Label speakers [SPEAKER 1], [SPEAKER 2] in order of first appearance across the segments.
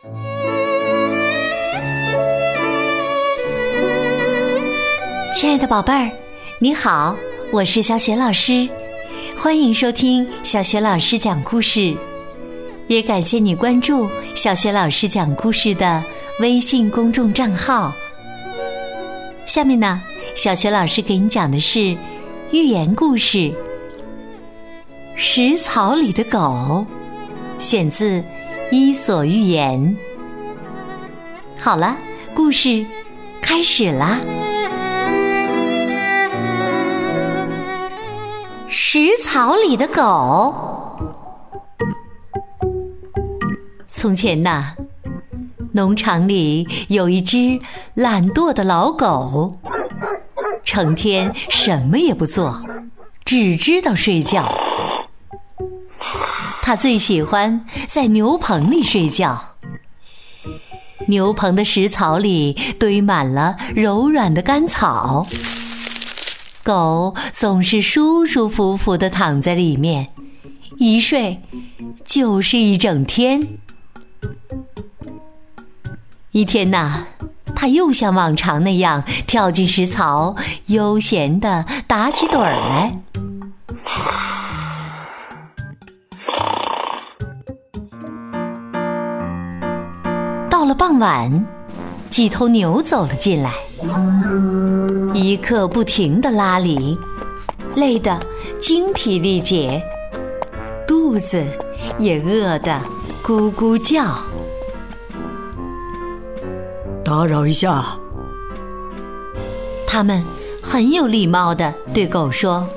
[SPEAKER 1] 亲爱的宝贝儿，你好，我是小雪老师，欢迎收听小雪老师讲故事，也感谢你关注小雪老师讲故事的微信公众账号。下面呢，小雪老师给你讲的是寓言故事《食草里的狗》，选自《伊索寓言》。好了，故事开始啦。食草里的狗。从前呐，农场里有一只懒惰的老狗，成天什么也不做，只知道睡觉。它最喜欢在牛棚里睡觉。牛棚的食槽里堆满了柔软的干草。狗总是舒舒服服的躺在里面，一睡就是一整天。一天呐，它又像往常那样跳进食槽，悠闲的打起盹儿来。到了傍晚，几头牛走了进来。一刻不停的拉犁，累得精疲力竭，肚子也饿得咕咕叫。
[SPEAKER 2] 打扰一下，
[SPEAKER 1] 他们很有礼貌的对狗说：“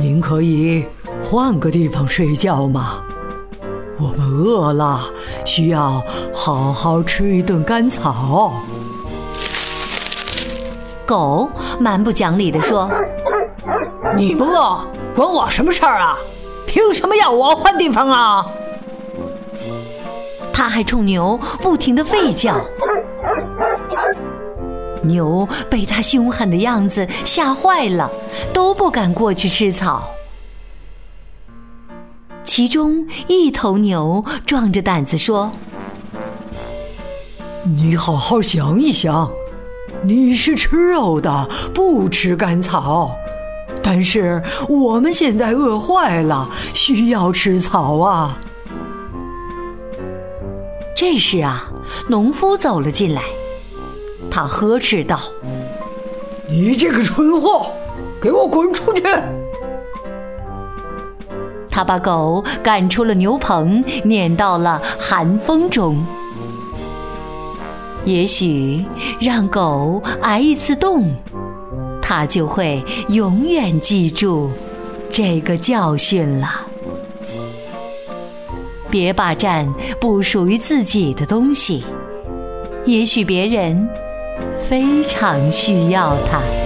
[SPEAKER 2] 您可以换个地方睡觉吗？我们饿了，需要好好吃一顿干草。”
[SPEAKER 1] 狗蛮不讲理地说：“
[SPEAKER 3] 你不饿，关我什么事儿啊？凭什么要我换地方啊？”
[SPEAKER 1] 他还冲牛不停的吠叫。牛被他凶狠的样子吓坏了，都不敢过去吃草。其中一头牛壮着胆子说：“
[SPEAKER 2] 你好好想一想。”你是吃肉的，不吃干草。但是我们现在饿坏了，需要吃草啊。
[SPEAKER 1] 这时啊，农夫走了进来，他呵斥道：“
[SPEAKER 3] 你这个蠢货，给我滚出去！”
[SPEAKER 1] 他把狗赶出了牛棚，撵到了寒风中。也许让狗挨一次冻，它就会永远记住这个教训了。别霸占不属于自己的东西，也许别人非常需要它。